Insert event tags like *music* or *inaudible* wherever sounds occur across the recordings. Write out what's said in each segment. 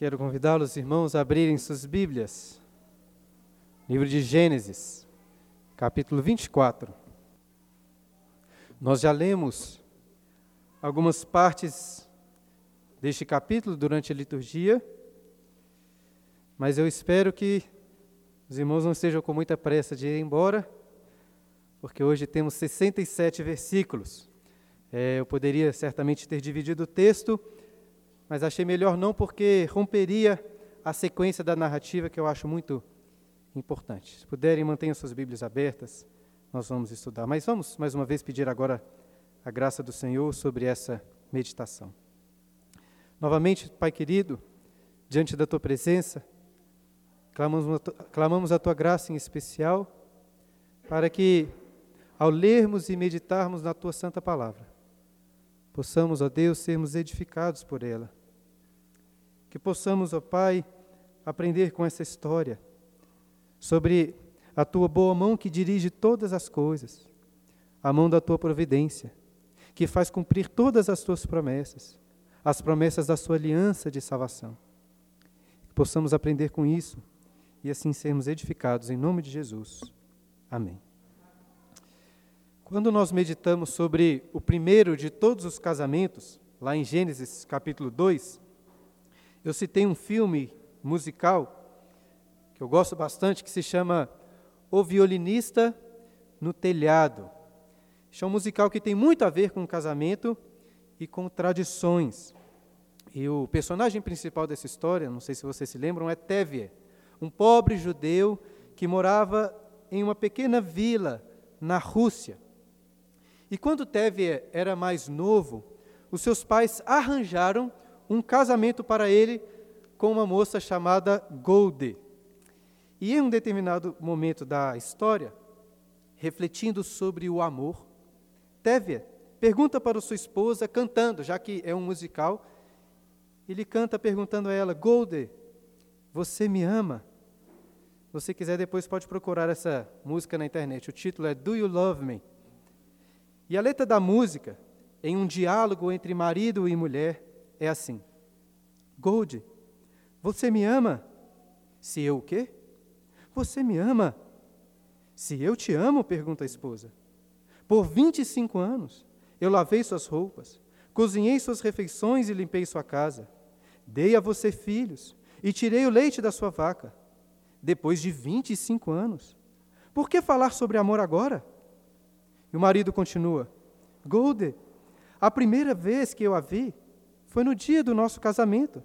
Quero convidá-los, irmãos, a abrirem suas Bíblias. Livro de Gênesis, capítulo 24. Nós já lemos algumas partes deste capítulo durante a liturgia, mas eu espero que os irmãos não estejam com muita pressa de ir embora, porque hoje temos 67 versículos. É, eu poderia certamente ter dividido o texto mas achei melhor não porque romperia a sequência da narrativa que eu acho muito importante. Se puderem, mantenham suas Bíblias abertas, nós vamos estudar. Mas vamos mais uma vez pedir agora a graça do Senhor sobre essa meditação. Novamente, Pai querido, diante da tua presença, clamamos, clamamos a tua graça em especial para que, ao lermos e meditarmos na tua santa palavra, possamos, ó Deus, sermos edificados por ela que possamos, ó Pai, aprender com essa história sobre a tua boa mão que dirige todas as coisas, a mão da tua providência, que faz cumprir todas as tuas promessas, as promessas da sua aliança de salvação. Que possamos aprender com isso e assim sermos edificados em nome de Jesus. Amém. Quando nós meditamos sobre o primeiro de todos os casamentos, lá em Gênesis capítulo 2, eu citei um filme musical que eu gosto bastante, que se chama O Violinista no Telhado. É um musical que tem muito a ver com casamento e com tradições. E o personagem principal dessa história, não sei se vocês se lembram, é Tevye, um pobre judeu que morava em uma pequena vila na Rússia. E quando Tevye era mais novo, os seus pais arranjaram um casamento para ele com uma moça chamada Golde. E em um determinado momento da história, refletindo sobre o amor, Tevia pergunta para sua esposa, cantando, já que é um musical, ele canta perguntando a ela: Golde, você me ama? Você quiser, depois pode procurar essa música na internet. O título é Do You Love Me? E a letra da música, em um diálogo entre marido e mulher, é assim: Gold, você me ama? Se eu o quê? Você me ama? Se eu te amo, pergunta a esposa. Por 25 anos eu lavei suas roupas, cozinhei suas refeições e limpei sua casa. Dei a você filhos e tirei o leite da sua vaca. Depois de 25 anos, por que falar sobre amor agora? E o marido continua: Golde, a primeira vez que eu a vi, foi no dia do nosso casamento.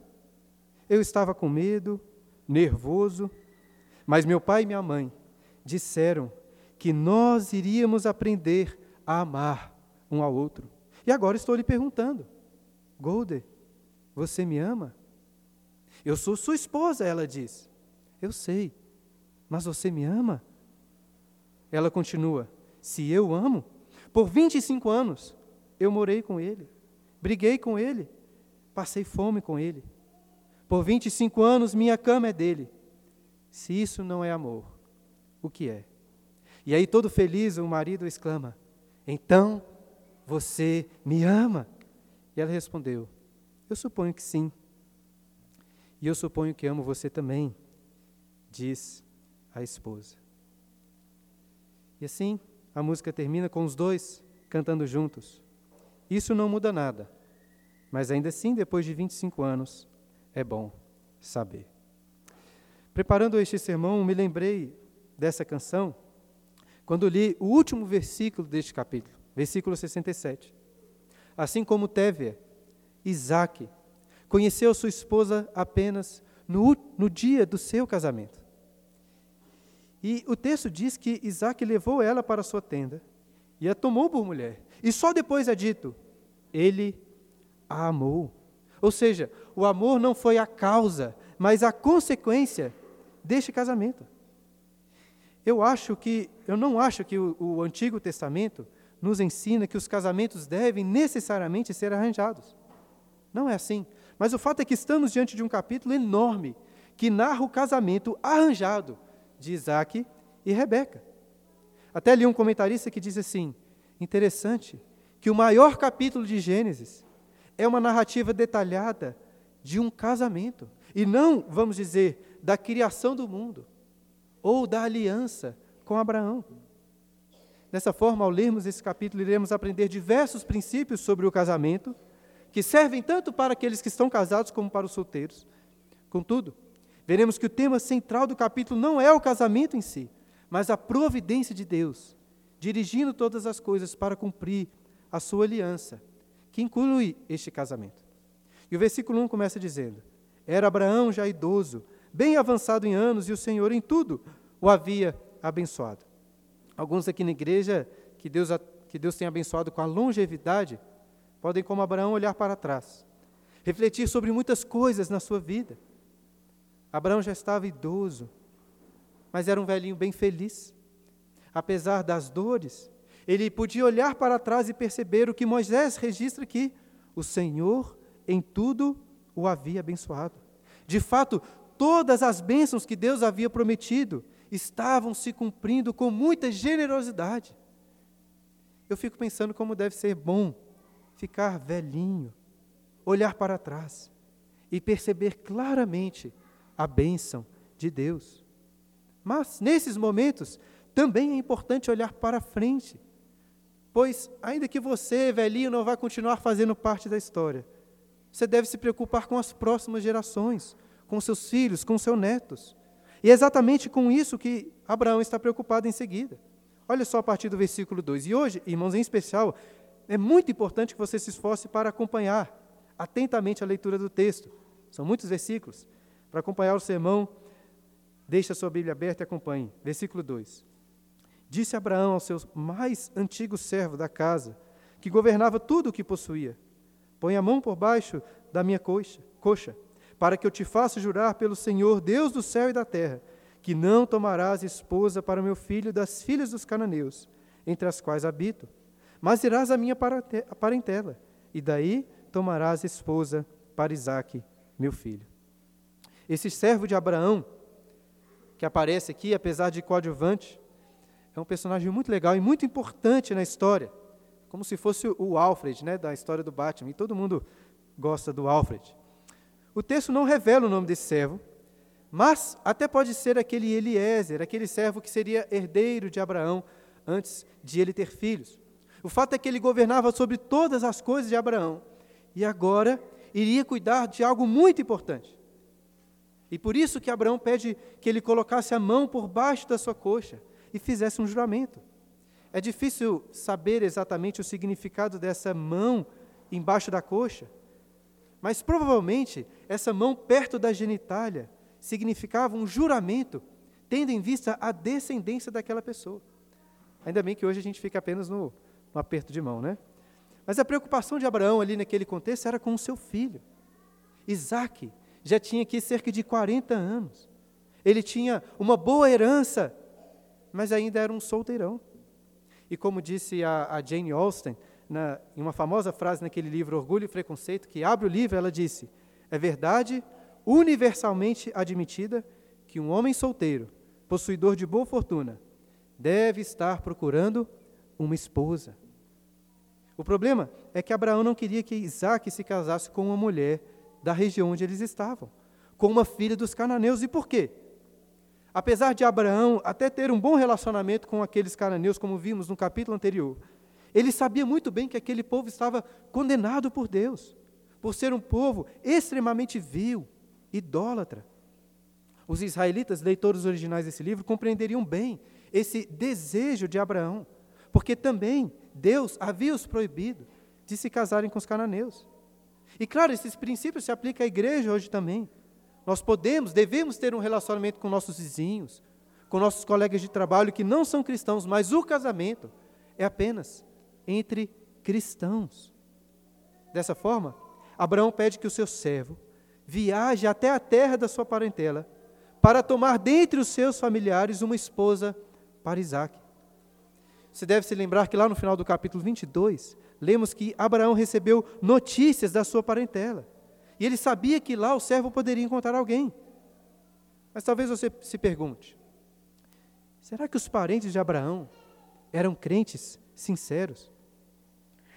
Eu estava com medo, nervoso, mas meu pai e minha mãe disseram que nós iríamos aprender a amar um ao outro. E agora estou lhe perguntando: Golde, você me ama? Eu sou sua esposa, ela diz. Eu sei, mas você me ama? Ela continua: Se eu amo, por 25 anos eu morei com ele, briguei com ele, Passei fome com ele. Por 25 anos minha cama é dele. Se isso não é amor, o que é? E aí, todo feliz, o marido exclama: Então você me ama? E ela respondeu: Eu suponho que sim. E eu suponho que amo você também, diz a esposa. E assim, a música termina com os dois cantando juntos. Isso não muda nada. Mas ainda assim, depois de 25 anos, é bom saber. Preparando este sermão, me lembrei dessa canção quando li o último versículo deste capítulo, versículo 67. Assim como Tévia, Isaac, conheceu sua esposa apenas no, no dia do seu casamento. E o texto diz que Isaac levou ela para sua tenda e a tomou por mulher. E só depois é dito: ele a amou. Ou seja, o amor não foi a causa, mas a consequência deste casamento. Eu acho que, eu não acho que o, o Antigo Testamento nos ensina que os casamentos devem necessariamente ser arranjados. Não é assim. Mas o fato é que estamos diante de um capítulo enorme que narra o casamento arranjado de Isaac e Rebeca. Até li um comentarista que diz assim: interessante que o maior capítulo de Gênesis é uma narrativa detalhada de um casamento. E não, vamos dizer, da criação do mundo ou da aliança com Abraão. Dessa forma, ao lermos esse capítulo, iremos aprender diversos princípios sobre o casamento, que servem tanto para aqueles que estão casados como para os solteiros. Contudo, veremos que o tema central do capítulo não é o casamento em si, mas a providência de Deus, dirigindo todas as coisas para cumprir a sua aliança, que inclui este casamento. E o versículo 1 começa dizendo: Era Abraão já idoso, bem avançado em anos, e o Senhor em tudo o havia abençoado. Alguns aqui na igreja, que Deus, que Deus tem abençoado com a longevidade, podem, como Abraão, olhar para trás, refletir sobre muitas coisas na sua vida. Abraão já estava idoso, mas era um velhinho bem feliz. Apesar das dores, ele podia olhar para trás e perceber o que Moisés registra aqui: o Senhor em tudo o havia abençoado. De fato, todas as bênçãos que Deus havia prometido estavam se cumprindo com muita generosidade. Eu fico pensando como deve ser bom ficar velhinho, olhar para trás e perceber claramente a bênção de Deus. Mas, nesses momentos, também é importante olhar para frente, pois, ainda que você, velhinho, não vá continuar fazendo parte da história, você deve se preocupar com as próximas gerações, com seus filhos, com seus netos. E é exatamente com isso que Abraão está preocupado em seguida. Olha só a partir do versículo 2. E hoje, irmãos, em especial, é muito importante que você se esforce para acompanhar atentamente a leitura do texto. São muitos versículos. Para acompanhar o sermão, deixe a sua Bíblia aberta e acompanhe. Versículo 2. Disse Abraão ao seu mais antigo servo da casa, que governava tudo o que possuía: Põe a mão por baixo da minha coxa, coxa para que eu te faça jurar pelo Senhor, Deus do céu e da terra, que não tomarás esposa para meu filho das filhas dos cananeus, entre as quais habito, mas irás à minha parentela, e daí tomarás esposa para Isaque, meu filho. Esse servo de Abraão, que aparece aqui, apesar de coadjuvante, é um personagem muito legal e muito importante na história, como se fosse o Alfred, né, da história do Batman, e todo mundo gosta do Alfred. O texto não revela o nome desse servo, mas até pode ser aquele Eliezer, aquele servo que seria herdeiro de Abraão antes de ele ter filhos. O fato é que ele governava sobre todas as coisas de Abraão e agora iria cuidar de algo muito importante. E por isso que Abraão pede que ele colocasse a mão por baixo da sua coxa e fizesse um juramento. É difícil saber exatamente o significado dessa mão embaixo da coxa, mas provavelmente essa mão perto da genitália significava um juramento, tendo em vista a descendência daquela pessoa. Ainda bem que hoje a gente fica apenas no, no aperto de mão, né? Mas a preocupação de Abraão ali naquele contexto era com o seu filho. Isaac já tinha aqui cerca de 40 anos. Ele tinha uma boa herança, mas ainda era um solteirão. E como disse a, a Jane Austen, na, em uma famosa frase naquele livro Orgulho e Preconceito, que abre o livro, ela disse: É verdade universalmente admitida que um homem solteiro, possuidor de boa fortuna, deve estar procurando uma esposa. O problema é que Abraão não queria que Isaac se casasse com uma mulher da região onde eles estavam, com uma filha dos cananeus. E por quê? Apesar de Abraão até ter um bom relacionamento com aqueles cananeus, como vimos no capítulo anterior, ele sabia muito bem que aquele povo estava condenado por Deus, por ser um povo extremamente vil, idólatra. Os israelitas, leitores originais desse livro, compreenderiam bem esse desejo de Abraão, porque também Deus havia os proibido de se casarem com os cananeus. E claro, esses princípios se aplicam à igreja hoje também. Nós podemos, devemos ter um relacionamento com nossos vizinhos, com nossos colegas de trabalho que não são cristãos, mas o casamento é apenas entre cristãos. Dessa forma, Abraão pede que o seu servo viaje até a terra da sua parentela para tomar dentre os seus familiares uma esposa para Isaac. Você deve se lembrar que lá no final do capítulo 22, lemos que Abraão recebeu notícias da sua parentela. E ele sabia que lá o servo poderia encontrar alguém. Mas talvez você se pergunte: será que os parentes de Abraão eram crentes sinceros?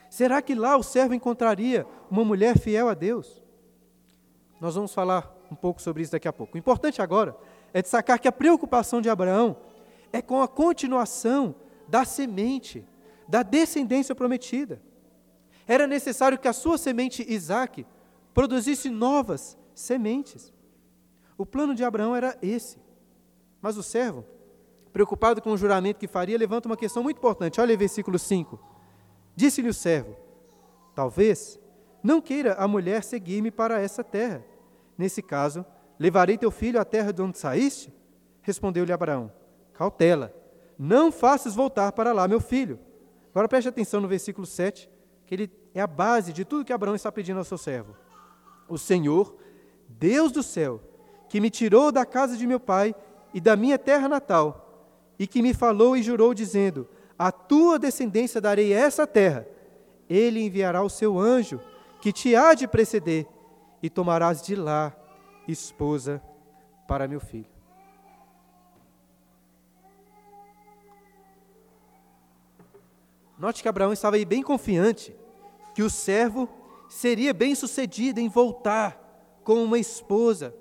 Será que lá o servo encontraria uma mulher fiel a Deus? Nós vamos falar um pouco sobre isso daqui a pouco. O importante agora é destacar que a preocupação de Abraão é com a continuação da semente, da descendência prometida. Era necessário que a sua semente Isaac produzisse novas sementes. O plano de Abraão era esse. Mas o servo, preocupado com o juramento que faria, levanta uma questão muito importante. Olha aí, versículo 5. Disse-lhe o servo: Talvez não queira a mulher seguir-me para essa terra. Nesse caso, levarei teu filho à terra de onde saíste? Respondeu-lhe Abraão: Cautela, não faças voltar para lá meu filho. Agora preste atenção no versículo 7, que ele é a base de tudo que Abraão está pedindo ao seu servo. O Senhor, Deus do céu, que me tirou da casa de meu pai e da minha terra natal, e que me falou e jurou, dizendo: A tua descendência darei essa terra. Ele enviará o seu anjo, que te há de preceder, e tomarás de lá esposa para meu filho. Note que Abraão estava aí bem confiante que o servo seria bem sucedido em voltar com uma esposa,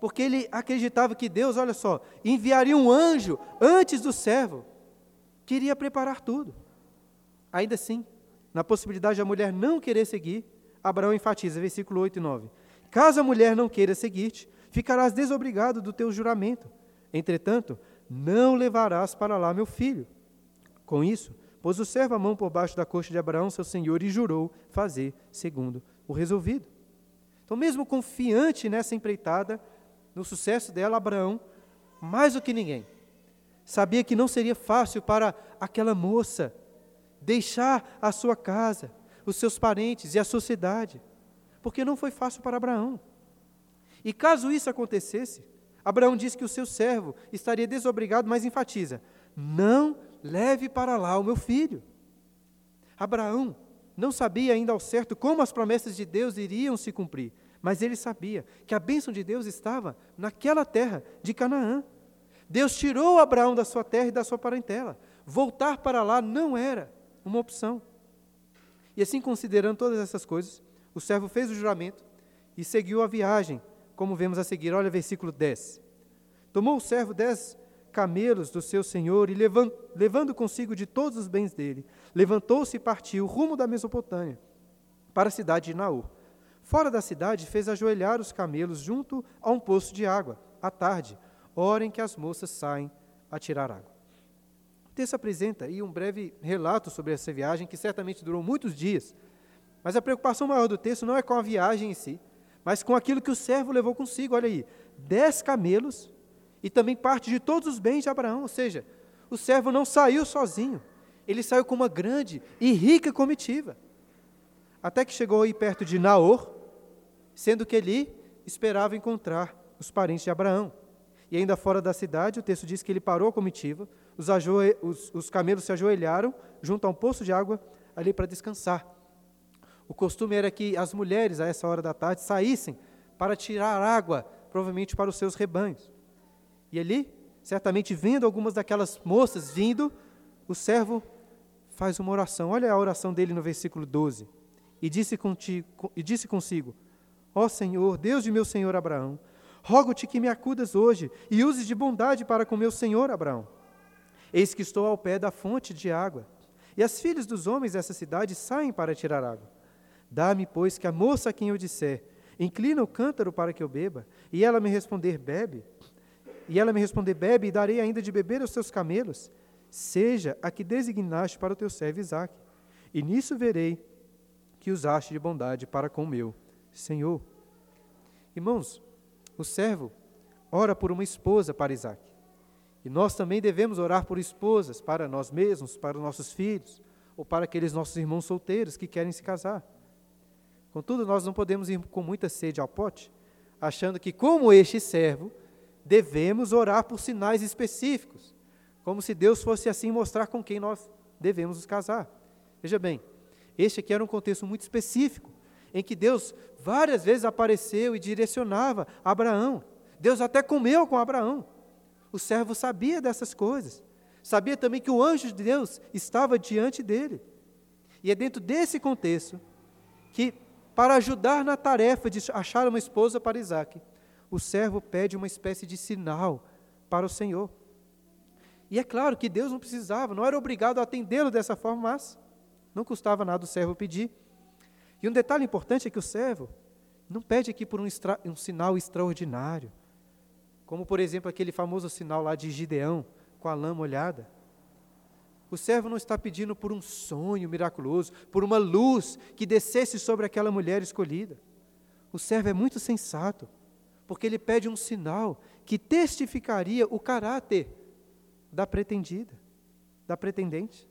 porque ele acreditava que Deus, olha só, enviaria um anjo antes do servo, queria preparar tudo. Ainda assim, na possibilidade de a mulher não querer seguir, Abraão enfatiza, versículo 8 e 9: Caso a mulher não queira seguir-te, ficarás desobrigado do teu juramento. Entretanto, não levarás para lá meu filho. Com isso, Pôs o servo a mão por baixo da coxa de Abraão, seu senhor, e jurou fazer segundo o resolvido. Então, mesmo confiante nessa empreitada, no sucesso dela, Abraão, mais do que ninguém, sabia que não seria fácil para aquela moça deixar a sua casa, os seus parentes e a sociedade, porque não foi fácil para Abraão. E caso isso acontecesse, Abraão disse que o seu servo estaria desobrigado, mas enfatiza: não leve para lá o meu filho. Abraão não sabia ainda ao certo como as promessas de Deus iriam se cumprir, mas ele sabia que a bênção de Deus estava naquela terra de Canaã. Deus tirou Abraão da sua terra e da sua parentela. Voltar para lá não era uma opção. E assim, considerando todas essas coisas, o servo fez o juramento e seguiu a viagem, como vemos a seguir. Olha versículo 10. Tomou o servo dez camelos do seu senhor e levando consigo de todos os bens dele, levantou-se e partiu rumo da Mesopotâmia, para a cidade de Naor. Fora da cidade, fez ajoelhar os camelos junto a um poço de água, à tarde, hora em que as moças saem a tirar água. O texto apresenta aí um breve relato sobre essa viagem, que certamente durou muitos dias, mas a preocupação maior do texto não é com a viagem em si, mas com aquilo que o servo levou consigo. Olha aí, dez camelos e também parte de todos os bens de Abraão. Ou seja, o servo não saiu sozinho, ele saiu com uma grande e rica comitiva. Até que chegou aí perto de Naor, sendo que ali esperava encontrar os parentes de Abraão. E ainda fora da cidade, o texto diz que ele parou a comitiva, os, os, os camelos se ajoelharam junto a um poço de água ali para descansar. O costume era que as mulheres, a essa hora da tarde, saíssem para tirar água, provavelmente para os seus rebanhos. E ali, certamente vendo algumas daquelas moças vindo, o servo faz uma oração. Olha a oração dele no versículo 12. E disse, contigo, e disse consigo: Ó Senhor, Deus de meu senhor Abraão, rogo-te que me acudas hoje e uses de bondade para com meu senhor Abraão. Eis que estou ao pé da fonte de água, e as filhas dos homens dessa cidade saem para tirar água. Dá-me, pois, que a moça a quem eu disser, inclina o cântaro para que eu beba, e ela me responder, bebe, e ela me responder: Bebe, e darei ainda de beber aos teus camelos. Seja a que designaste para o teu servo Isaque. E nisso verei que usaste de bondade para com o meu Senhor. Irmãos, o servo ora por uma esposa para Isaque. E nós também devemos orar por esposas para nós mesmos, para os nossos filhos, ou para aqueles nossos irmãos solteiros que querem se casar. Contudo, nós não podemos ir com muita sede ao pote, achando que, como este servo, devemos orar por sinais específicos, como se Deus fosse assim mostrar com quem nós devemos nos casar. Veja bem, este aqui era um contexto muito específico, em que Deus várias vezes apareceu e direcionava Abraão. Deus até comeu com Abraão. O servo sabia dessas coisas. Sabia também que o anjo de Deus estava diante dele. E é dentro desse contexto que para ajudar na tarefa de achar uma esposa para Isaac, o servo pede uma espécie de sinal para o Senhor. E é claro que Deus não precisava, não era obrigado a atendê-lo dessa forma, mas não custava nada o servo pedir. E um detalhe importante é que o servo não pede aqui por um, extra, um sinal extraordinário, como por exemplo aquele famoso sinal lá de Gideão com a lã molhada. O servo não está pedindo por um sonho miraculoso, por uma luz que descesse sobre aquela mulher escolhida. O servo é muito sensato, porque ele pede um sinal que testificaria o caráter da pretendida, da pretendente.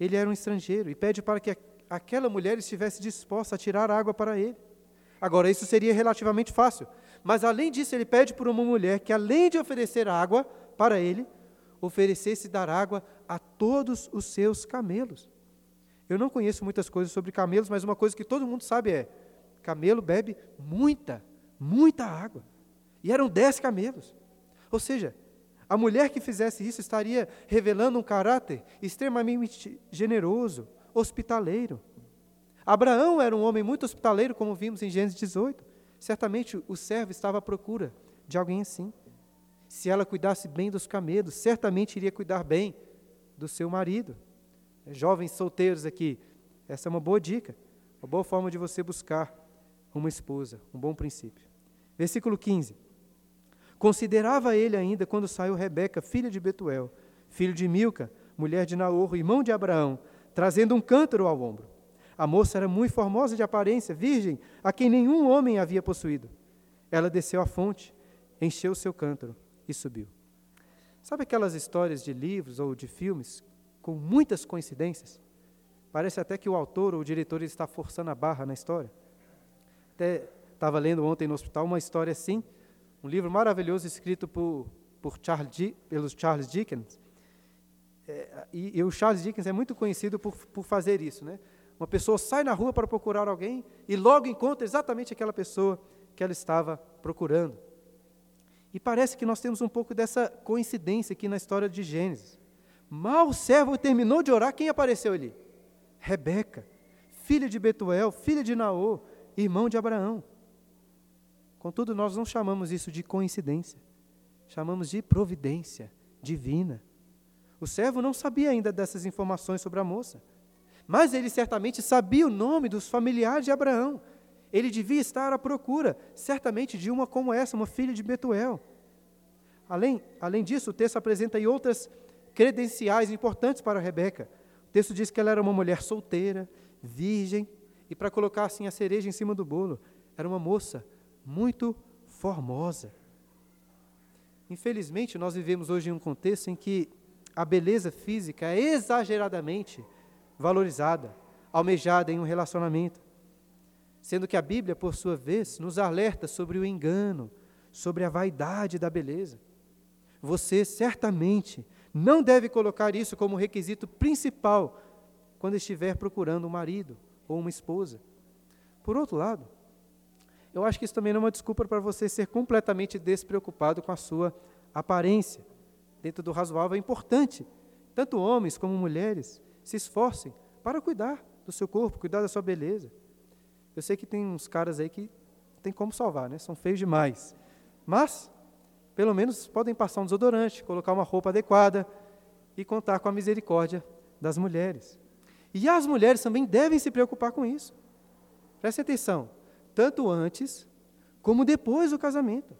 Ele era um estrangeiro e pede para que aquela mulher estivesse disposta a tirar água para ele. Agora, isso seria relativamente fácil, mas além disso, ele pede por uma mulher que, além de oferecer água para ele, oferecesse dar água a todos os seus camelos. Eu não conheço muitas coisas sobre camelos, mas uma coisa que todo mundo sabe é: camelo bebe muita, muita água. E eram dez camelos. Ou seja, a mulher que fizesse isso estaria revelando um caráter extremamente generoso, hospitaleiro. Abraão era um homem muito hospitaleiro, como vimos em Gênesis 18. Certamente o servo estava à procura de alguém assim. Se ela cuidasse bem dos camelos, certamente iria cuidar bem do seu marido. Jovens solteiros aqui, essa é uma boa dica, uma boa forma de você buscar uma esposa, um bom princípio. Versículo 15. Considerava ele ainda quando saiu Rebeca, filha de Betuel, filho de Milca, mulher de Naor, irmão de Abraão, trazendo um cântaro ao ombro. A moça era muito formosa de aparência, virgem, a quem nenhum homem havia possuído. Ela desceu à fonte, encheu seu cântaro e subiu. Sabe aquelas histórias de livros ou de filmes com muitas coincidências? Parece até que o autor ou o diretor está forçando a barra na história. Até estava lendo ontem no hospital uma história assim, um livro maravilhoso escrito por, por Charles, pelos Charles Dickens. É, e, e, o Charles Dickens é muito conhecido por, por fazer isso. Né? Uma pessoa sai na rua para procurar alguém e logo encontra exatamente aquela pessoa que ela estava procurando. E parece que nós temos um pouco dessa coincidência aqui na história de Gênesis. Mal o servo terminou de orar, quem apareceu ali? Rebeca, filha de Betuel, filha de Naô, irmão de Abraão. Contudo, nós não chamamos isso de coincidência, chamamos de providência divina. O servo não sabia ainda dessas informações sobre a moça, mas ele certamente sabia o nome dos familiares de Abraão. Ele devia estar à procura, certamente, de uma como essa, uma filha de Betuel. Além, além disso, o texto apresenta aí outras credenciais importantes para Rebeca. O texto diz que ela era uma mulher solteira, virgem, e para colocar assim a cereja em cima do bolo, era uma moça muito formosa. Infelizmente, nós vivemos hoje em um contexto em que a beleza física é exageradamente valorizada, almejada em um relacionamento. Sendo que a Bíblia, por sua vez, nos alerta sobre o engano, sobre a vaidade da beleza. Você certamente não deve colocar isso como requisito principal quando estiver procurando um marido ou uma esposa. Por outro lado, eu acho que isso também não é uma desculpa para você ser completamente despreocupado com a sua aparência. Dentro do razoável é importante, tanto homens como mulheres se esforcem para cuidar do seu corpo, cuidar da sua beleza. Eu sei que tem uns caras aí que tem como salvar, né? São feios demais. Mas, pelo menos, podem passar um desodorante, colocar uma roupa adequada e contar com a misericórdia das mulheres. E as mulheres também devem se preocupar com isso. Preste atenção tanto antes como depois do casamento.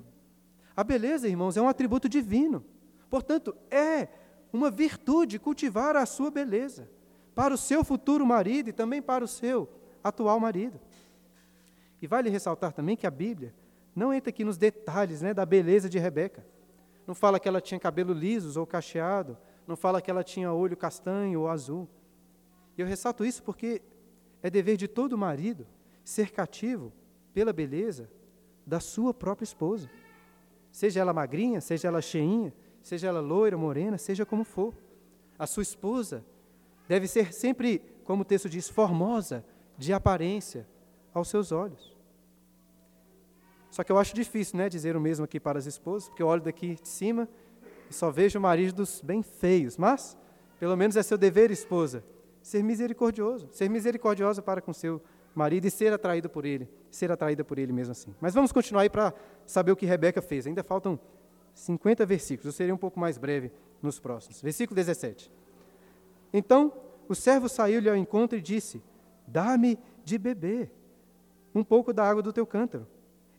A beleza, irmãos, é um atributo divino. Portanto, é uma virtude cultivar a sua beleza para o seu futuro marido e também para o seu atual marido. E vale ressaltar também que a Bíblia não entra aqui nos detalhes né, da beleza de Rebeca. Não fala que ela tinha cabelo lisos ou cacheado, não fala que ela tinha olho castanho ou azul. E eu ressalto isso porque é dever de todo marido ser cativo pela beleza da sua própria esposa. Seja ela magrinha, seja ela cheinha, seja ela loira, morena, seja como for. A sua esposa deve ser sempre, como o texto diz, formosa de aparência aos seus olhos. Só que eu acho difícil, né, dizer o mesmo aqui para as esposas, porque eu olho daqui de cima e só vejo maridos bem feios, mas pelo menos é seu dever, esposa, ser misericordioso, ser misericordiosa para com seu marido e ser atraído por ele, ser atraída por ele mesmo assim. Mas vamos continuar aí para saber o que Rebeca fez. Ainda faltam 50 versículos, eu serei um pouco mais breve nos próximos. Versículo 17. Então o servo saiu-lhe ao encontro e disse: Dá-me de beber um pouco da água do teu cântaro.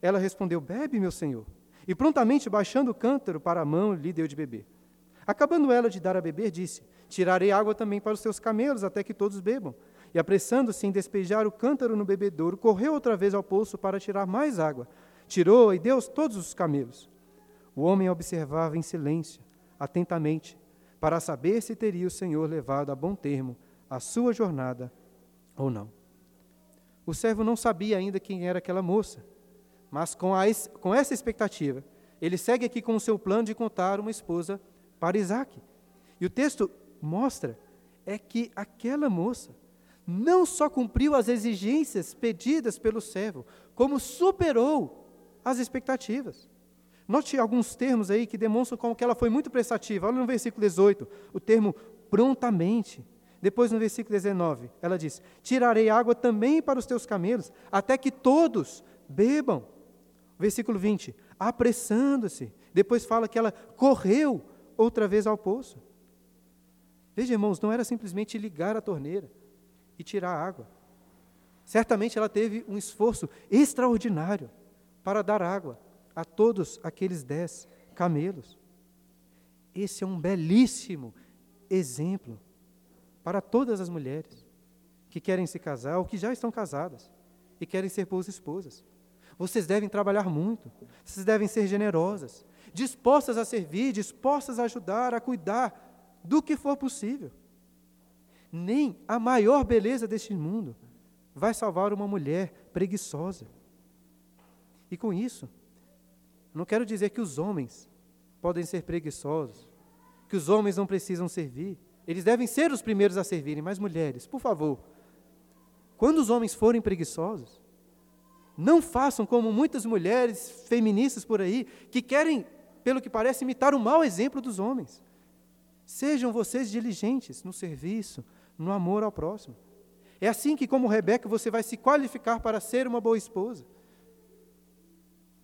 Ela respondeu: Bebe, meu senhor. E prontamente, baixando o cântaro para a mão, lhe deu de beber. Acabando ela de dar a beber, disse: Tirarei água também para os teus camelos, até que todos bebam. E apressando-se em despejar o cântaro no bebedouro, correu outra vez ao poço para tirar mais água. Tirou e deu todos os camelos. O homem observava em silêncio, atentamente, para saber se teria o Senhor levado a bom termo a sua jornada ou não. O servo não sabia ainda quem era aquela moça, mas com, a, com essa expectativa, ele segue aqui com o seu plano de contar uma esposa para Isaac. E o texto mostra é que aquela moça não só cumpriu as exigências pedidas pelo servo, como superou as expectativas. Note alguns termos aí que demonstram como que ela foi muito prestativa. Olha no versículo 18, o termo prontamente. Depois no versículo 19, ela diz: Tirarei água também para os teus camelos, até que todos bebam. Versículo 20, apressando-se. Depois fala que ela correu outra vez ao poço. Veja, irmãos, não era simplesmente ligar a torneira e tirar a água. Certamente ela teve um esforço extraordinário para dar água a todos aqueles dez camelos. Esse é um belíssimo exemplo para todas as mulheres que querem se casar ou que já estão casadas e querem ser boas esposas. Vocês devem trabalhar muito, vocês devem ser generosas, dispostas a servir, dispostas a ajudar, a cuidar do que for possível. Nem a maior beleza deste mundo vai salvar uma mulher preguiçosa. E com isso, não quero dizer que os homens podem ser preguiçosos, que os homens não precisam servir. Eles devem ser os primeiros a servirem, mas mulheres, por favor, quando os homens forem preguiçosos, não façam como muitas mulheres feministas por aí, que querem, pelo que parece, imitar o mau exemplo dos homens. Sejam vocês diligentes no serviço, no amor ao próximo. É assim que, como Rebeca, você vai se qualificar para ser uma boa esposa.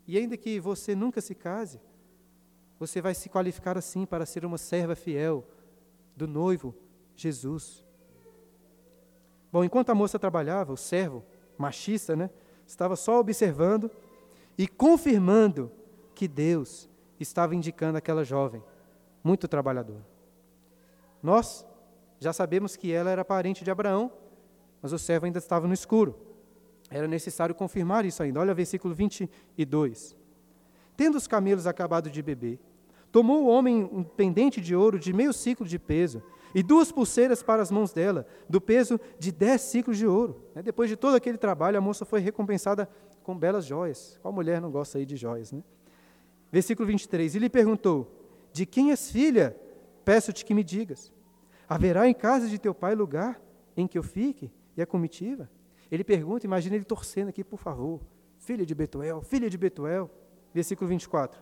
E ainda que você nunca se case, você vai se qualificar assim para ser uma serva fiel do noivo Jesus. Bom, enquanto a moça trabalhava, o servo, machista, né, estava só observando e confirmando que Deus estava indicando aquela jovem, muito trabalhadora. Nós já sabemos que ela era parente de Abraão, mas o servo ainda estava no escuro. Era necessário confirmar isso ainda. Olha o versículo 22. Tendo os camelos acabado de beber, tomou o homem um pendente de ouro de meio ciclo de peso e duas pulseiras para as mãos dela, do peso de dez ciclos de ouro. Né, depois de todo aquele trabalho, a moça foi recompensada com belas joias. Qual mulher não gosta aí de joias, né? Versículo 23. E lhe perguntou: De quem és filha? Peço-te que me digas. Haverá em casa de teu pai lugar em que eu fique? E a comitiva? Ele pergunta, imagina ele torcendo aqui, por favor. Filha de Betuel, filha de Betuel. Versículo 24.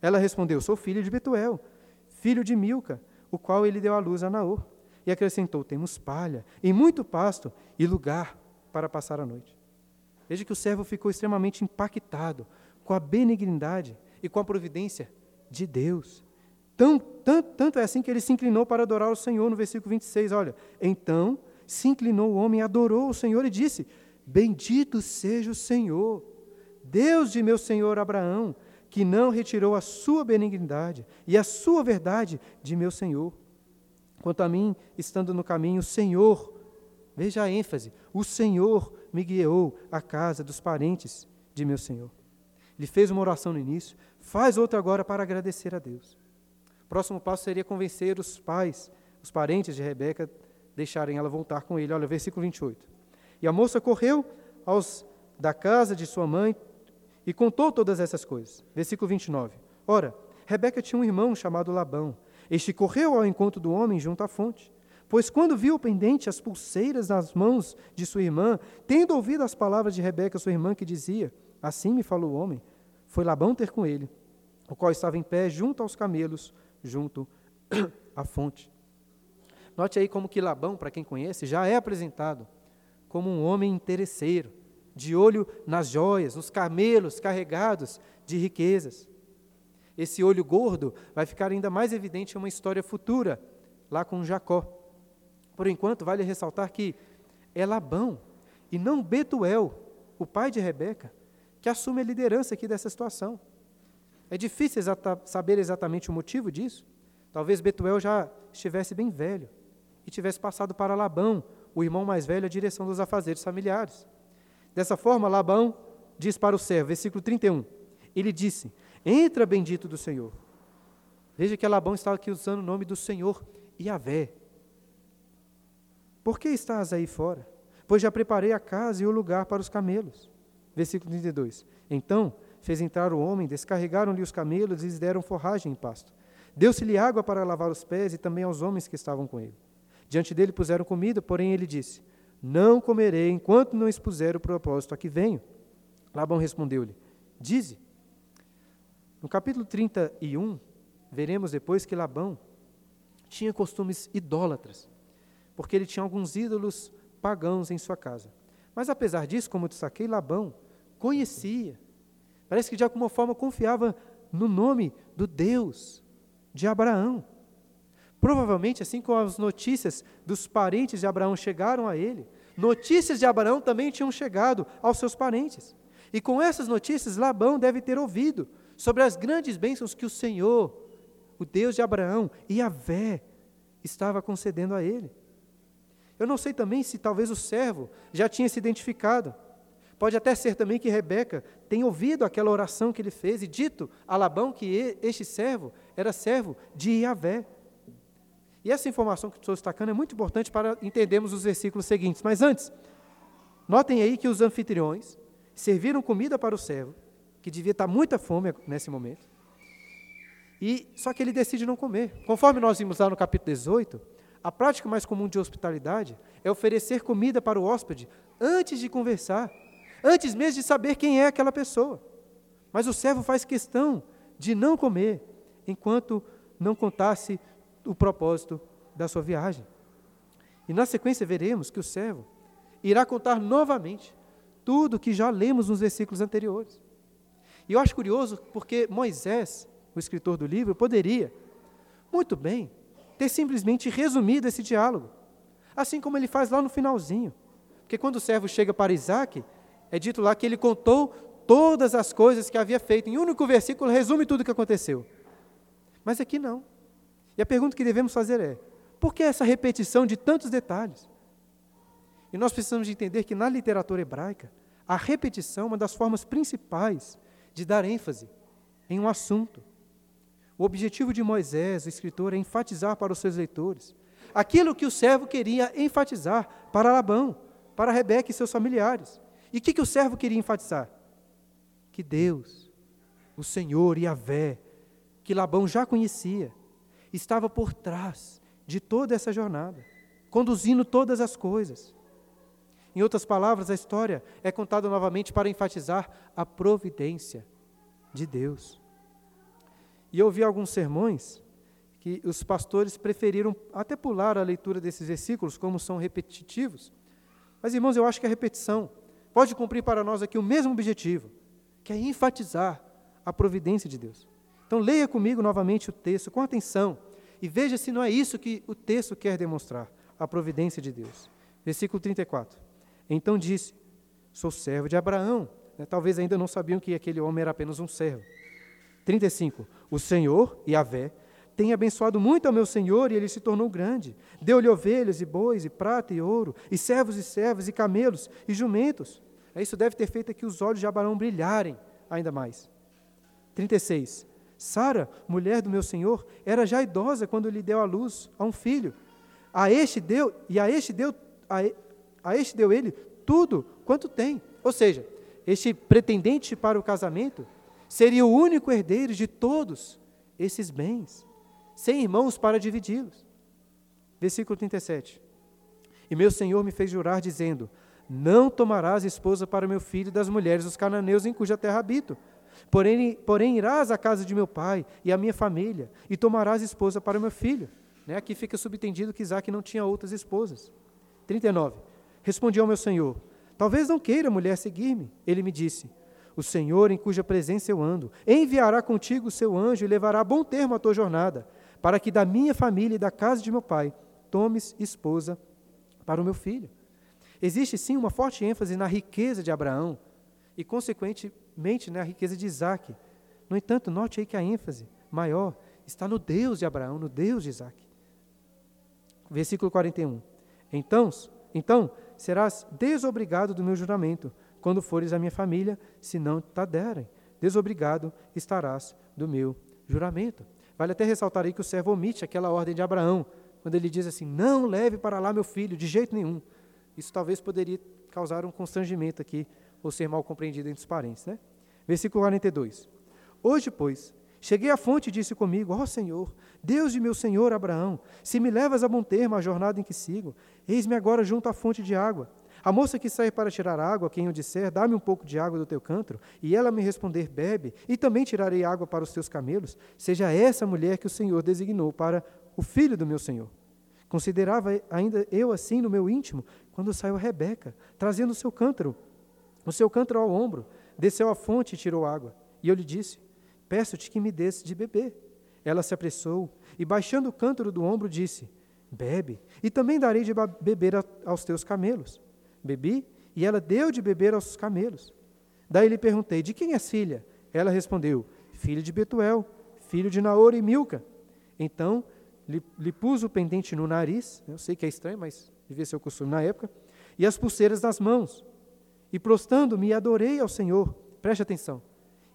Ela respondeu: Sou filha de Betuel, filho de Milca, o qual ele deu à luz a Naor. E acrescentou: Temos palha e muito pasto e lugar para passar a noite. Veja que o servo ficou extremamente impactado com a benignidade e com a providência de Deus. Tão, tanto, tanto é assim que ele se inclinou para adorar o Senhor, no versículo 26, olha. Então se inclinou o homem, adorou o Senhor e disse: Bendito seja o Senhor, Deus de meu senhor Abraão, que não retirou a sua benignidade e a sua verdade de meu senhor. Quanto a mim, estando no caminho, o Senhor, veja a ênfase, o Senhor me guiou à casa dos parentes de meu senhor. Ele fez uma oração no início, faz outra agora para agradecer a Deus. O próximo passo seria convencer os pais, os parentes de Rebeca, deixarem ela voltar com ele. Olha, versículo 28. E a moça correu aos da casa de sua mãe e contou todas essas coisas. Versículo 29. Ora, Rebeca tinha um irmão chamado Labão. Este correu ao encontro do homem junto à fonte. Pois quando viu o pendente, as pulseiras nas mãos de sua irmã, tendo ouvido as palavras de Rebeca, sua irmã, que dizia: Assim me falou o homem, foi Labão ter com ele, o qual estava em pé junto aos camelos, junto *clears throat* à fonte. Note aí como que Labão, para quem conhece, já é apresentado como um homem interesseiro, de olho nas joias, nos camelos carregados de riquezas. Esse olho gordo vai ficar ainda mais evidente em uma história futura, lá com Jacó. Por enquanto, vale ressaltar que é Labão e não Betuel, o pai de Rebeca, que assume a liderança aqui dessa situação. É difícil exata saber exatamente o motivo disso. Talvez Betuel já estivesse bem velho e tivesse passado para Labão, o irmão mais velho, a direção dos afazeres familiares. Dessa forma, Labão diz para o servo, versículo 31, ele disse: Entra, bendito do Senhor. Veja que Labão está aqui usando o nome do Senhor, Yahvé. Por que estás aí fora? Pois já preparei a casa e o lugar para os camelos. Versículo 32. Então fez entrar o homem, descarregaram-lhe os camelos e lhes deram forragem em pasto. Deu-se-lhe água para lavar os pés e também aos homens que estavam com ele. Diante dele puseram comida, porém ele disse: Não comerei enquanto não expuser o propósito a que venho. Labão respondeu-lhe: Dize. No capítulo 31, veremos depois que Labão tinha costumes idólatras porque ele tinha alguns ídolos pagãos em sua casa. Mas apesar disso, como destaquei, Labão conhecia, parece que de alguma forma confiava no nome do Deus de Abraão. Provavelmente, assim como as notícias dos parentes de Abraão chegaram a ele, notícias de Abraão também tinham chegado aos seus parentes. E com essas notícias, Labão deve ter ouvido sobre as grandes bênçãos que o Senhor, o Deus de Abraão e Vé, estava concedendo a ele. Eu não sei também se talvez o servo já tinha se identificado. Pode até ser também que Rebeca tenha ouvido aquela oração que ele fez e dito a Labão que este servo era servo de Yahvé. E essa informação que estou destacando é muito importante para entendermos os versículos seguintes. Mas antes, notem aí que os anfitriões serviram comida para o servo, que devia estar muita fome nesse momento, e só que ele decide não comer. Conforme nós vimos lá no capítulo 18, a prática mais comum de hospitalidade é oferecer comida para o hóspede antes de conversar, antes mesmo de saber quem é aquela pessoa. Mas o servo faz questão de não comer enquanto não contasse o propósito da sua viagem. E na sequência veremos que o servo irá contar novamente tudo o que já lemos nos versículos anteriores. E eu acho curioso porque Moisés, o escritor do livro, poderia muito bem ter simplesmente resumido esse diálogo, assim como ele faz lá no finalzinho. Porque quando o servo chega para Isaac, é dito lá que ele contou todas as coisas que havia feito. Em um único versículo, resume tudo o que aconteceu. Mas aqui não. E a pergunta que devemos fazer é: por que essa repetição de tantos detalhes? E nós precisamos de entender que na literatura hebraica, a repetição é uma das formas principais de dar ênfase em um assunto. O objetivo de Moisés, o escritor, é enfatizar para os seus leitores aquilo que o servo queria enfatizar para Labão, para Rebeca e seus familiares. E o que, que o servo queria enfatizar? Que Deus, o Senhor e a Vé, que Labão já conhecia, estava por trás de toda essa jornada, conduzindo todas as coisas. Em outras palavras, a história é contada novamente para enfatizar a providência de Deus. E eu ouvi alguns sermões que os pastores preferiram até pular a leitura desses versículos, como são repetitivos. Mas, irmãos, eu acho que a repetição pode cumprir para nós aqui o mesmo objetivo, que é enfatizar a providência de Deus. Então, leia comigo novamente o texto com atenção e veja se não é isso que o texto quer demonstrar, a providência de Deus. Versículo 34. Então disse: Sou servo de Abraão. Né, talvez ainda não sabiam que aquele homem era apenas um servo. 35. O Senhor, Yahvé, tem abençoado muito ao meu Senhor e ele se tornou grande. Deu-lhe ovelhas e bois e prata e ouro, e servos e servas e camelos e jumentos. Isso deve ter feito que os olhos de Abraão brilharem ainda mais. 36. Sara, mulher do meu Senhor, era já idosa quando lhe deu à luz a um filho. A este deu, e a este deu, a, a este deu ele tudo quanto tem. Ou seja, este pretendente para o casamento seria o único herdeiro de todos esses bens, sem irmãos para dividi-los. Versículo 37. E meu Senhor me fez jurar, dizendo: Não tomarás esposa para meu filho das mulheres dos cananeus em cuja terra habito. Porém, porém irás à casa de meu pai e à minha família, e tomarás esposa para meu filho. Né? Aqui fica subentendido que Isaac não tinha outras esposas. 39. Respondi ao meu senhor: Talvez não queira a mulher seguir-me. Ele me disse: O Senhor, em cuja presença eu ando, enviará contigo o seu anjo e levará a bom termo a tua jornada, para que da minha família e da casa de meu pai tomes esposa para o meu filho. Existe sim uma forte ênfase na riqueza de Abraão e, consequentemente, na riqueza de Isaac. No entanto, note aí que a ênfase maior está no Deus de Abraão, no Deus de Isaac. Versículo 41. Então, então serás desobrigado do meu juramento, quando fores a minha família, se não te derem. Desobrigado estarás do meu juramento. Vale até ressaltar aí que o servo omite aquela ordem de Abraão, quando ele diz assim: Não leve para lá meu filho, de jeito nenhum. Isso talvez poderia causar um constrangimento aqui, ou ser mal compreendido entre os parentes. Né? Versículo 42. Hoje, pois, cheguei à fonte e disse comigo: Ó oh, Senhor, Deus de meu senhor Abraão, se me levas a bom termo a jornada em que sigo, eis-me agora junto à fonte de água. A moça que sai para tirar água, quem eu disser, dá-me um pouco de água do teu cântaro, e ela me responder, bebe, e também tirarei água para os teus camelos, seja essa mulher que o Senhor designou para o filho do meu senhor. Considerava ainda eu assim no meu íntimo, quando saiu Rebeca, trazendo o seu cântaro, o seu cântaro ao ombro, desceu à fonte e tirou água. E eu lhe disse: Peço-te que me desse de beber. Ela se apressou e, baixando o cântaro do ombro, disse: Bebe, e também darei de beber aos teus camelos. Bebi, e ela deu de beber aos camelos. Daí lhe perguntei: De quem és filha? Ela respondeu: Filho de Betuel, filho de Naor e Milca. Então lhe, lhe pus o pendente no nariz, eu sei que é estranho, mas devia ser o costume na época, e as pulseiras nas mãos. E prostando-me, adorei ao Senhor. Preste atenção.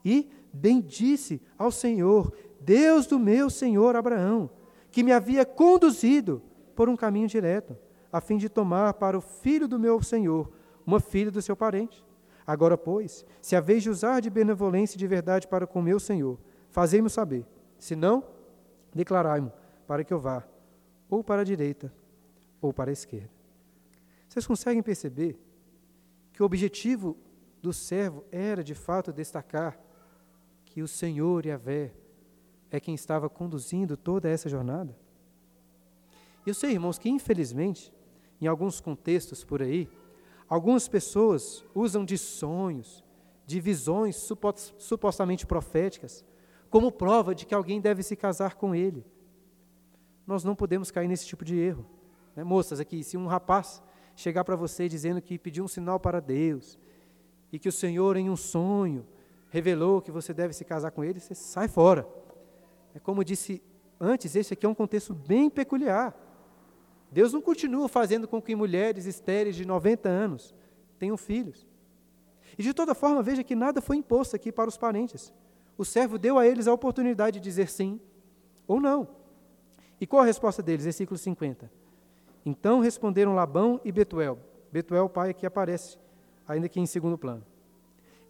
E bendisse ao Senhor, Deus do meu senhor Abraão, que me havia conduzido por um caminho direto, a fim de tomar para o filho do meu senhor uma filha do seu parente. Agora, pois, se a vez de usar de benevolência e de verdade para com meu senhor, fazei-me saber. Se não, declarai-mo para que eu vá ou para a direita ou para a esquerda. Vocês conseguem perceber que o objetivo do servo era, de fato, destacar que o Senhor Yahvé é quem estava conduzindo toda essa jornada? Eu sei, irmãos, que infelizmente, em alguns contextos por aí, algumas pessoas usam de sonhos, de visões supostamente proféticas, como prova de que alguém deve se casar com ele. Nós não podemos cair nesse tipo de erro. Né? Moças, aqui, se um rapaz chegar para você dizendo que pediu um sinal para Deus, e que o Senhor, em um sonho, revelou que você deve se casar com ele, você sai fora. É como disse antes, esse aqui é um contexto bem peculiar. Deus não continua fazendo com que mulheres estéreis de 90 anos tenham filhos. E de toda forma, veja que nada foi imposto aqui para os parentes. O servo deu a eles a oportunidade de dizer sim ou não. E qual a resposta deles? Versículo 50. Então responderam Labão e Betuel. Betuel, o pai, aqui aparece, ainda que em segundo plano.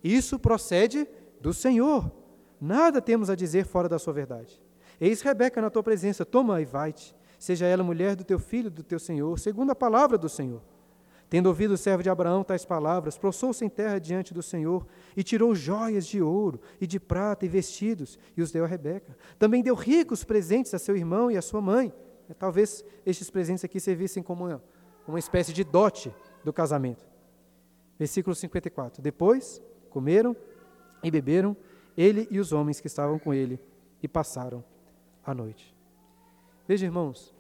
Isso procede do Senhor. Nada temos a dizer fora da sua verdade. Eis Rebeca na tua presença, toma e vai-te. Seja ela mulher do teu filho, do teu Senhor, segundo a palavra do Senhor. Tendo ouvido o servo de Abraão tais palavras, prostrou-se em terra diante do Senhor e tirou joias de ouro e de prata e vestidos e os deu a Rebeca. Também deu ricos presentes a seu irmão e a sua mãe. Talvez estes presentes aqui servissem como uma, uma espécie de dote do casamento. Versículo 54. Depois Comeram e beberam, ele e os homens que estavam com ele, e passaram a noite. Veja, irmãos,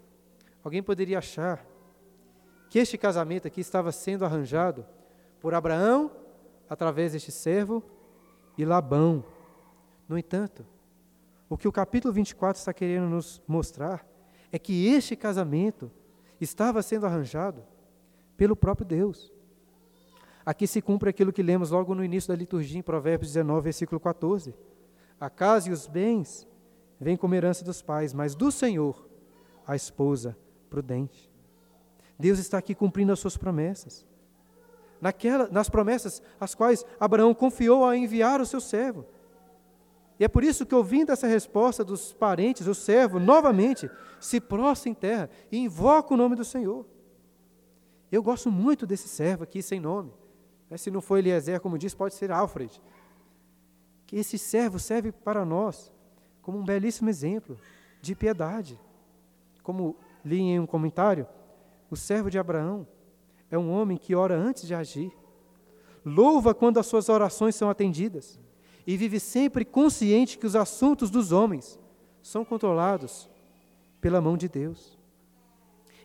alguém poderia achar que este casamento aqui estava sendo arranjado por Abraão, através deste servo, e Labão. No entanto, o que o capítulo 24 está querendo nos mostrar é que este casamento estava sendo arranjado pelo próprio Deus. Aqui se cumpre aquilo que lemos logo no início da liturgia, em Provérbios 19, versículo 14. A casa e os bens vêm como herança dos pais, mas do Senhor a esposa prudente. Deus está aqui cumprindo as suas promessas. Naquela, nas promessas as quais Abraão confiou a enviar o seu servo. E é por isso que, ouvindo essa resposta dos parentes, o servo novamente se prostra em terra e invoca o nome do Senhor. Eu gosto muito desse servo aqui, sem nome. Se não for Eliezer, como diz, pode ser Alfred. Que esse servo serve para nós como um belíssimo exemplo de piedade. Como li em um comentário, o servo de Abraão é um homem que ora antes de agir, louva quando as suas orações são atendidas e vive sempre consciente que os assuntos dos homens são controlados pela mão de Deus.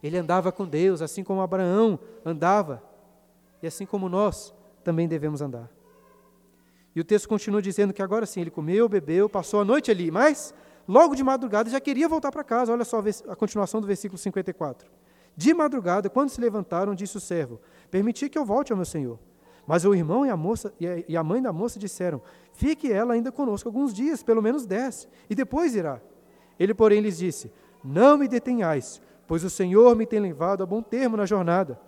Ele andava com Deus, assim como Abraão andava, e assim como nós também devemos andar. E o texto continua dizendo que agora sim, ele comeu, bebeu, passou a noite ali, mas logo de madrugada já queria voltar para casa. Olha só a continuação do versículo 54. De madrugada, quando se levantaram, disse o servo: Permiti que eu volte ao meu senhor. Mas o irmão e a moça e a mãe da moça disseram: Fique ela ainda conosco alguns dias, pelo menos dez, e depois irá. Ele, porém, lhes disse: Não me detenhais, pois o Senhor me tem levado a bom termo na jornada.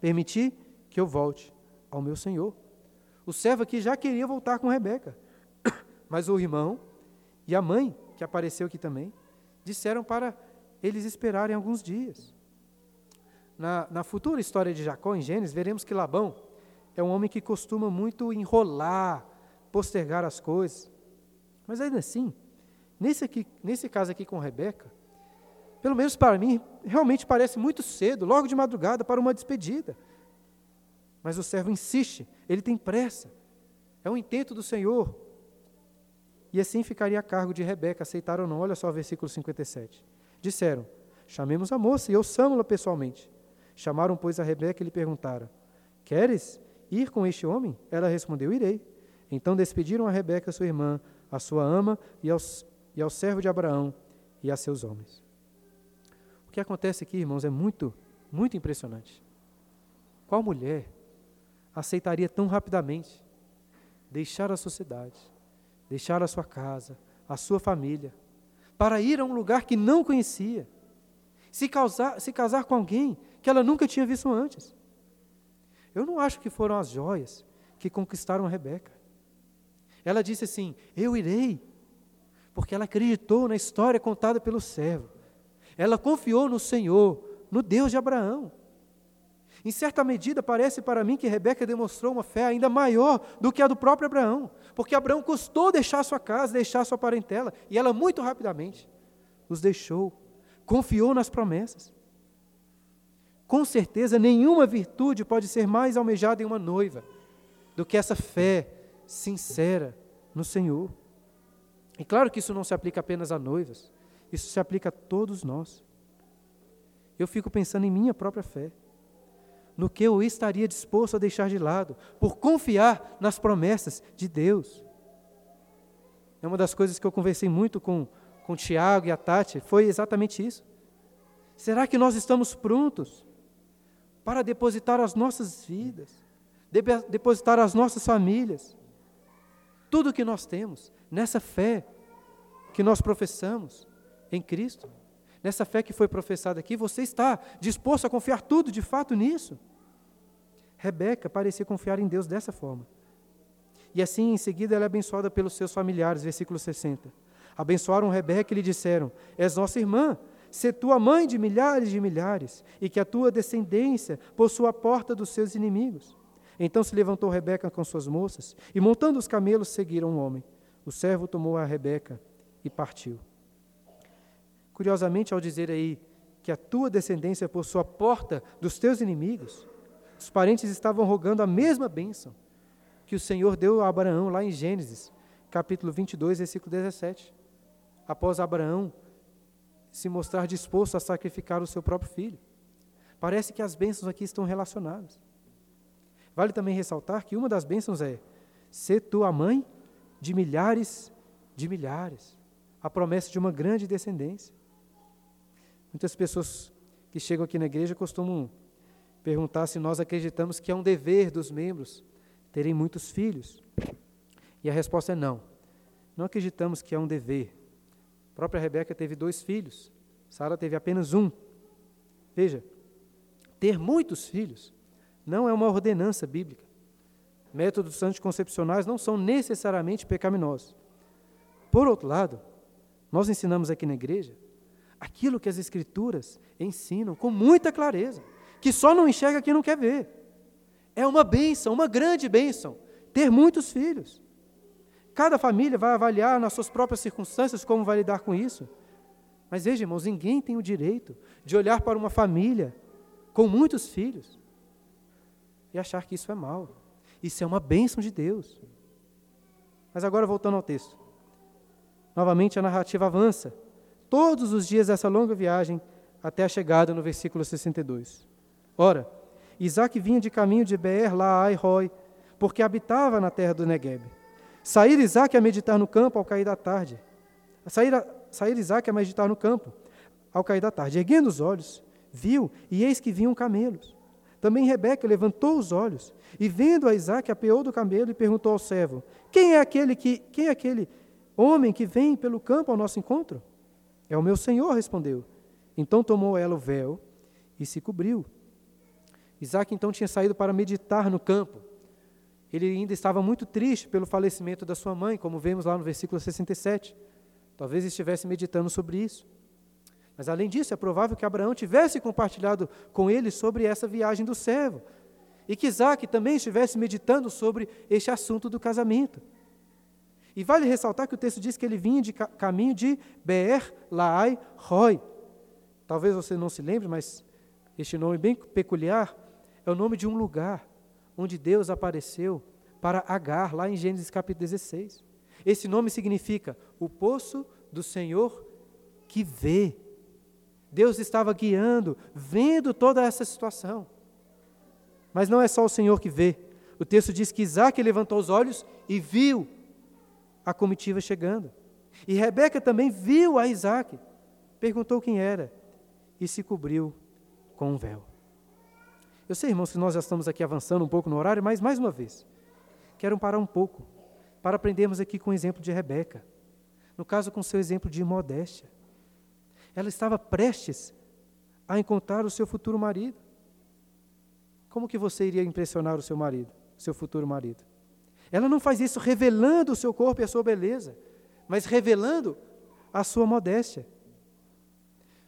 Permiti que eu volte ao meu Senhor. O servo aqui já queria voltar com Rebeca, *coughs* mas o irmão e a mãe, que apareceu aqui também, disseram para eles esperarem alguns dias. Na, na futura história de Jacó, em Gênesis, veremos que Labão é um homem que costuma muito enrolar, postergar as coisas. Mas ainda assim, nesse, aqui, nesse caso aqui com Rebeca, pelo menos para mim, realmente parece muito cedo, logo de madrugada, para uma despedida. Mas o servo insiste, ele tem pressa. É um intento do Senhor. E assim ficaria a cargo de Rebeca, aceitar ou não. Olha só o versículo 57. Disseram: Chamemos a moça e ouçamo-la pessoalmente. Chamaram, pois, a Rebeca e lhe perguntaram: Queres ir com este homem? Ela respondeu: Irei. Então despediram a Rebeca, sua irmã, a sua ama e, aos, e ao servo de Abraão e a seus homens. O que acontece aqui, irmãos, é muito, muito impressionante. Qual mulher aceitaria tão rapidamente deixar a sociedade, deixar a sua casa, a sua família, para ir a um lugar que não conhecia, se, causar, se casar com alguém que ela nunca tinha visto antes? Eu não acho que foram as joias que conquistaram a Rebeca. Ela disse assim: Eu irei, porque ela acreditou na história contada pelo servo. Ela confiou no Senhor, no Deus de Abraão. Em certa medida, parece para mim que Rebeca demonstrou uma fé ainda maior do que a do próprio Abraão, porque Abraão custou deixar sua casa, deixar sua parentela, e ela muito rapidamente os deixou, confiou nas promessas. Com certeza, nenhuma virtude pode ser mais almejada em uma noiva do que essa fé sincera no Senhor. E claro que isso não se aplica apenas a noivas, isso se aplica a todos nós. Eu fico pensando em minha própria fé, no que eu estaria disposto a deixar de lado, por confiar nas promessas de Deus. É uma das coisas que eu conversei muito com, com o Tiago e a Tati, foi exatamente isso. Será que nós estamos prontos para depositar as nossas vidas, depositar as nossas famílias, tudo o que nós temos, nessa fé que nós professamos em Cristo, nessa fé que foi professada aqui, você está disposto a confiar tudo de fato nisso? Rebeca parecia confiar em Deus dessa forma. E assim, em seguida, ela é abençoada pelos seus familiares, versículo 60. Abençoaram Rebeca e lhe disseram: És nossa irmã, ser tua mãe de milhares de milhares, e que a tua descendência possua a porta dos seus inimigos. Então se levantou Rebeca com suas moças, e montando os camelos seguiram o homem. O servo tomou a Rebeca e partiu. Curiosamente, ao dizer aí que a tua descendência possua a porta dos teus inimigos, os parentes estavam rogando a mesma bênção que o Senhor deu a Abraão lá em Gênesis, capítulo 22, versículo 17. Após Abraão se mostrar disposto a sacrificar o seu próprio filho. Parece que as bênçãos aqui estão relacionadas. Vale também ressaltar que uma das bênçãos é ser tua mãe de milhares de milhares. A promessa de uma grande descendência. Muitas pessoas que chegam aqui na igreja costumam perguntar se nós acreditamos que é um dever dos membros terem muitos filhos. E a resposta é não. Não acreditamos que é um dever, a própria Rebeca teve dois filhos, Sara teve apenas um. Veja, ter muitos filhos não é uma ordenança bíblica. Métodos anticoncepcionais não são necessariamente pecaminosos. Por outro lado, nós ensinamos aqui na igreja aquilo que as Escrituras ensinam com muita clareza, que só não enxerga quem não quer ver. É uma bênção, uma grande bênção, ter muitos filhos. Cada família vai avaliar nas suas próprias circunstâncias como vai lidar com isso. Mas veja, irmãos, ninguém tem o direito de olhar para uma família com muitos filhos e achar que isso é mal. Isso é uma bênção de Deus. Mas agora voltando ao texto. Novamente a narrativa avança. Todos os dias dessa longa viagem até a chegada no versículo 62. Ora, Isaac vinha de caminho de Beer, Laai, Roi, porque habitava na terra do Negueb. Sair Isaac a meditar no campo ao cair da tarde. Sair, a, sair Isaac a meditar no campo ao cair da tarde. Erguendo os olhos, viu, e eis que vinham camelos. Também Rebeca levantou os olhos e, vendo a Isaac, apeou do camelo e perguntou ao servo: Quem é aquele que quem é aquele homem que vem pelo campo ao nosso encontro? É o meu senhor, respondeu. Então tomou ela o véu e se cobriu. Isaac então tinha saído para meditar no campo. Ele ainda estava muito triste pelo falecimento da sua mãe, como vemos lá no versículo 67. Talvez estivesse meditando sobre isso. Mas além disso, é provável que Abraão tivesse compartilhado com ele sobre essa viagem do servo. E que Isaac também estivesse meditando sobre este assunto do casamento. E vale ressaltar que o texto diz que ele vinha de caminho de Beer Laai Roi. Talvez você não se lembre, mas este nome bem peculiar é o nome de um lugar onde Deus apareceu para Agar, lá em Gênesis capítulo 16. Esse nome significa o poço do Senhor que vê. Deus estava guiando, vendo toda essa situação. Mas não é só o Senhor que vê. O texto diz que Isaac levantou os olhos e viu a comitiva chegando. E Rebeca também viu a Isaac, perguntou quem era e se cobriu com um véu. Eu sei, irmãos, que nós já estamos aqui avançando um pouco no horário, mas mais uma vez, quero parar um pouco para aprendermos aqui com o exemplo de Rebeca. No caso, com o seu exemplo de modéstia. Ela estava prestes a encontrar o seu futuro marido. Como que você iria impressionar o seu marido, seu futuro marido? Ela não faz isso revelando o seu corpo e a sua beleza, mas revelando a sua modéstia.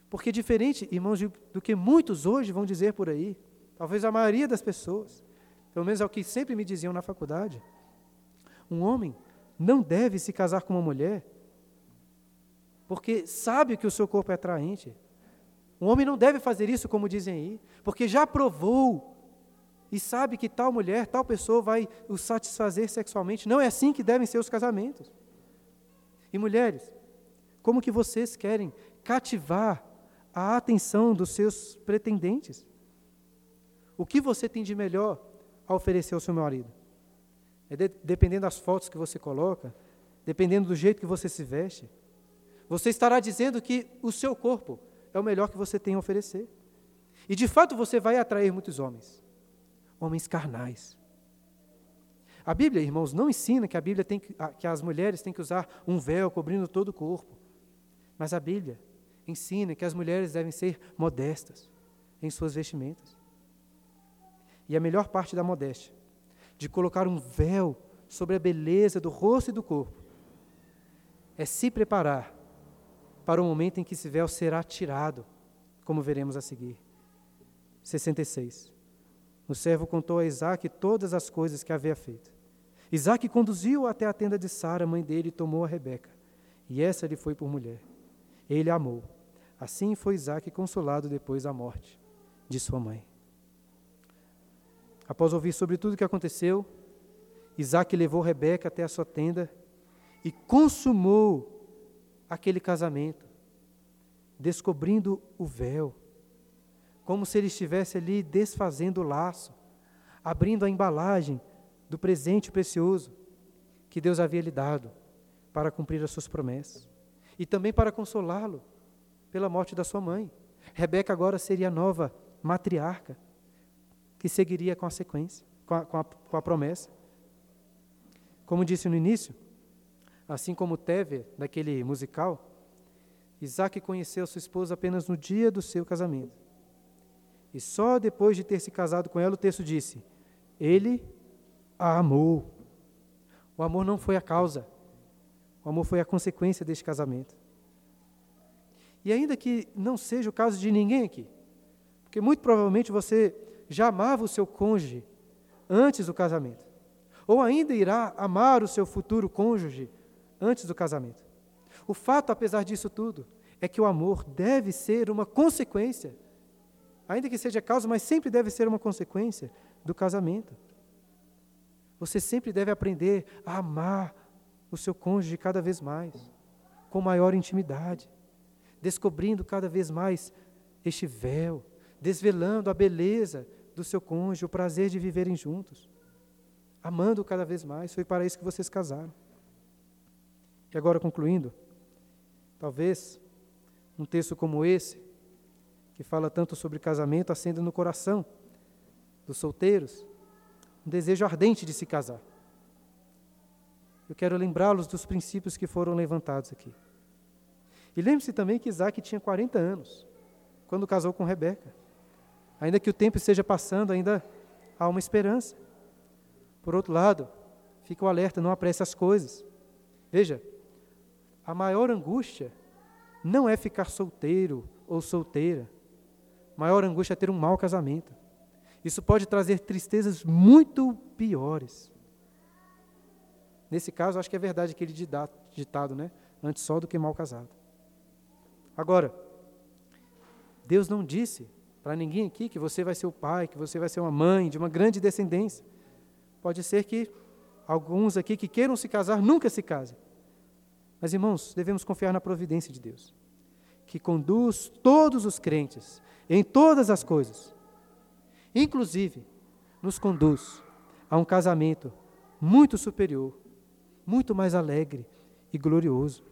Porque diferente, irmãos, do que muitos hoje vão dizer por aí, Talvez a maioria das pessoas, pelo menos é o que sempre me diziam na faculdade, um homem não deve se casar com uma mulher porque sabe que o seu corpo é atraente. Um homem não deve fazer isso, como dizem aí, porque já provou e sabe que tal mulher, tal pessoa vai o satisfazer sexualmente. Não é assim que devem ser os casamentos. E mulheres, como que vocês querem cativar a atenção dos seus pretendentes? O que você tem de melhor a oferecer ao seu marido? É de, dependendo das fotos que você coloca, dependendo do jeito que você se veste, você estará dizendo que o seu corpo é o melhor que você tem a oferecer. E de fato você vai atrair muitos homens, homens carnais. A Bíblia, irmãos, não ensina que a Bíblia tem que, que as mulheres têm que usar um véu cobrindo todo o corpo. Mas a Bíblia ensina que as mulheres devem ser modestas em suas vestimentas. E a melhor parte da modéstia, de colocar um véu sobre a beleza do rosto e do corpo, é se preparar para o momento em que esse véu será tirado, como veremos a seguir. 66. O servo contou a Isaac todas as coisas que havia feito. Isaac conduziu até a tenda de Sara, mãe dele, e tomou a Rebeca. E essa lhe foi por mulher. Ele a amou. Assim foi Isaac consolado depois da morte de sua mãe. Após ouvir sobre tudo o que aconteceu, Isaac levou Rebeca até a sua tenda e consumou aquele casamento, descobrindo o véu, como se ele estivesse ali desfazendo o laço, abrindo a embalagem do presente precioso que Deus havia lhe dado para cumprir as suas promessas e também para consolá-lo pela morte da sua mãe. Rebeca agora seria a nova matriarca que seguiria a sequência, com a, com a, com a promessa. Como disse no início, assim como Teve, daquele musical, Isaac conheceu sua esposa apenas no dia do seu casamento. E só depois de ter se casado com ela, o texto disse: Ele a amou. O amor não foi a causa, o amor foi a consequência deste casamento. E ainda que não seja o caso de ninguém aqui, porque muito provavelmente você já amava o seu cônjuge antes do casamento. Ou ainda irá amar o seu futuro cônjuge antes do casamento. O fato, apesar disso tudo, é que o amor deve ser uma consequência ainda que seja causa, mas sempre deve ser uma consequência do casamento. Você sempre deve aprender a amar o seu cônjuge cada vez mais, com maior intimidade, descobrindo cada vez mais este véu, desvelando a beleza do seu cônjuge, o prazer de viverem juntos, amando cada vez mais. Foi para isso que vocês casaram. E agora, concluindo, talvez um texto como esse, que fala tanto sobre casamento, acenda no coração dos solteiros um desejo ardente de se casar. Eu quero lembrá-los dos princípios que foram levantados aqui. E lembre-se também que Isaac tinha 40 anos quando casou com Rebeca. Ainda que o tempo esteja passando, ainda há uma esperança. Por outro lado, fica o alerta, não apresse as coisas. Veja, a maior angústia não é ficar solteiro ou solteira. A maior angústia é ter um mau casamento. Isso pode trazer tristezas muito piores. Nesse caso, acho que é verdade aquele ditado, né? Antes só do que mal casado. Agora, Deus não disse para ninguém aqui que você vai ser o pai, que você vai ser uma mãe de uma grande descendência. Pode ser que alguns aqui que queiram se casar nunca se casem. Mas, irmãos, devemos confiar na providência de Deus, que conduz todos os crentes em todas as coisas, inclusive nos conduz a um casamento muito superior, muito mais alegre e glorioso.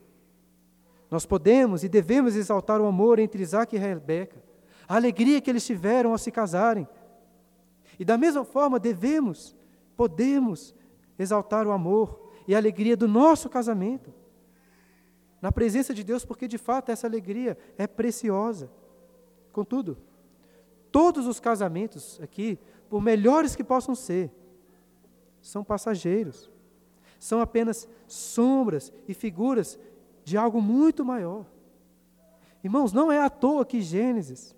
Nós podemos e devemos exaltar o amor entre Isaac e Rebeca, a alegria que eles tiveram ao se casarem. E da mesma forma devemos, podemos exaltar o amor e a alegria do nosso casamento. Na presença de Deus, porque de fato essa alegria é preciosa. Contudo, todos os casamentos aqui, por melhores que possam ser, são passageiros. São apenas sombras e figuras de algo muito maior. Irmãos, não é à toa que Gênesis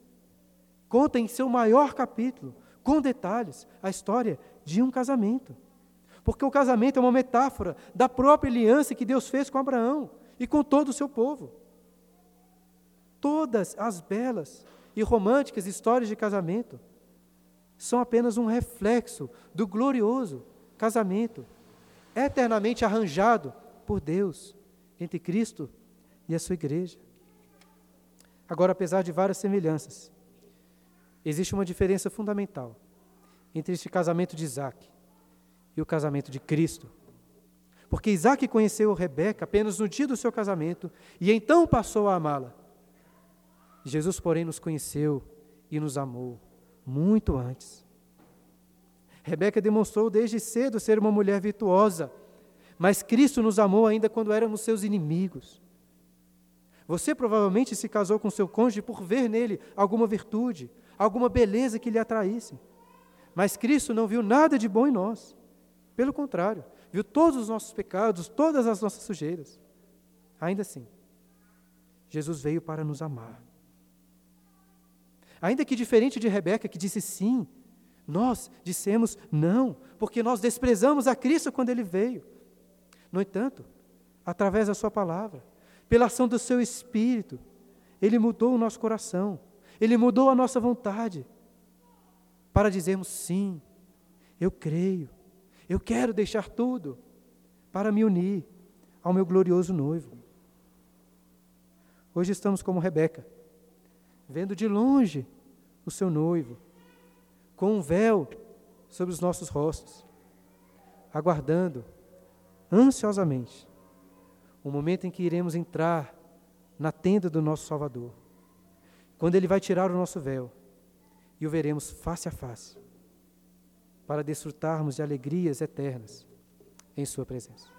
conta em seu maior capítulo, com detalhes, a história de um casamento. Porque o casamento é uma metáfora da própria aliança que Deus fez com Abraão e com todo o seu povo. Todas as belas e românticas histórias de casamento são apenas um reflexo do glorioso casamento eternamente arranjado por Deus entre Cristo e a sua igreja. Agora, apesar de várias semelhanças, existe uma diferença fundamental entre este casamento de Isaac e o casamento de Cristo. Porque Isaac conheceu Rebeca apenas no dia do seu casamento e então passou a amá-la. Jesus, porém, nos conheceu e nos amou muito antes. Rebeca demonstrou desde cedo ser uma mulher virtuosa, mas Cristo nos amou ainda quando éramos seus inimigos. Você provavelmente se casou com seu cônjuge por ver nele alguma virtude, alguma beleza que lhe atraísse. Mas Cristo não viu nada de bom em nós. Pelo contrário, viu todos os nossos pecados, todas as nossas sujeiras. Ainda assim, Jesus veio para nos amar. Ainda que diferente de Rebeca, que disse sim, nós dissemos não, porque nós desprezamos a Cristo quando ele veio. No entanto, através da Sua palavra, pela ação do Seu Espírito, Ele mudou o nosso coração, Ele mudou a nossa vontade, para dizermos sim, eu creio, eu quero deixar tudo para me unir ao meu glorioso noivo. Hoje estamos como Rebeca vendo de longe o seu noivo, com um véu sobre os nossos rostos, aguardando ansiosamente o momento em que iremos entrar na tenda do nosso Salvador, quando Ele vai tirar o nosso véu e o veremos face a face, para desfrutarmos de alegrias eternas em Sua presença.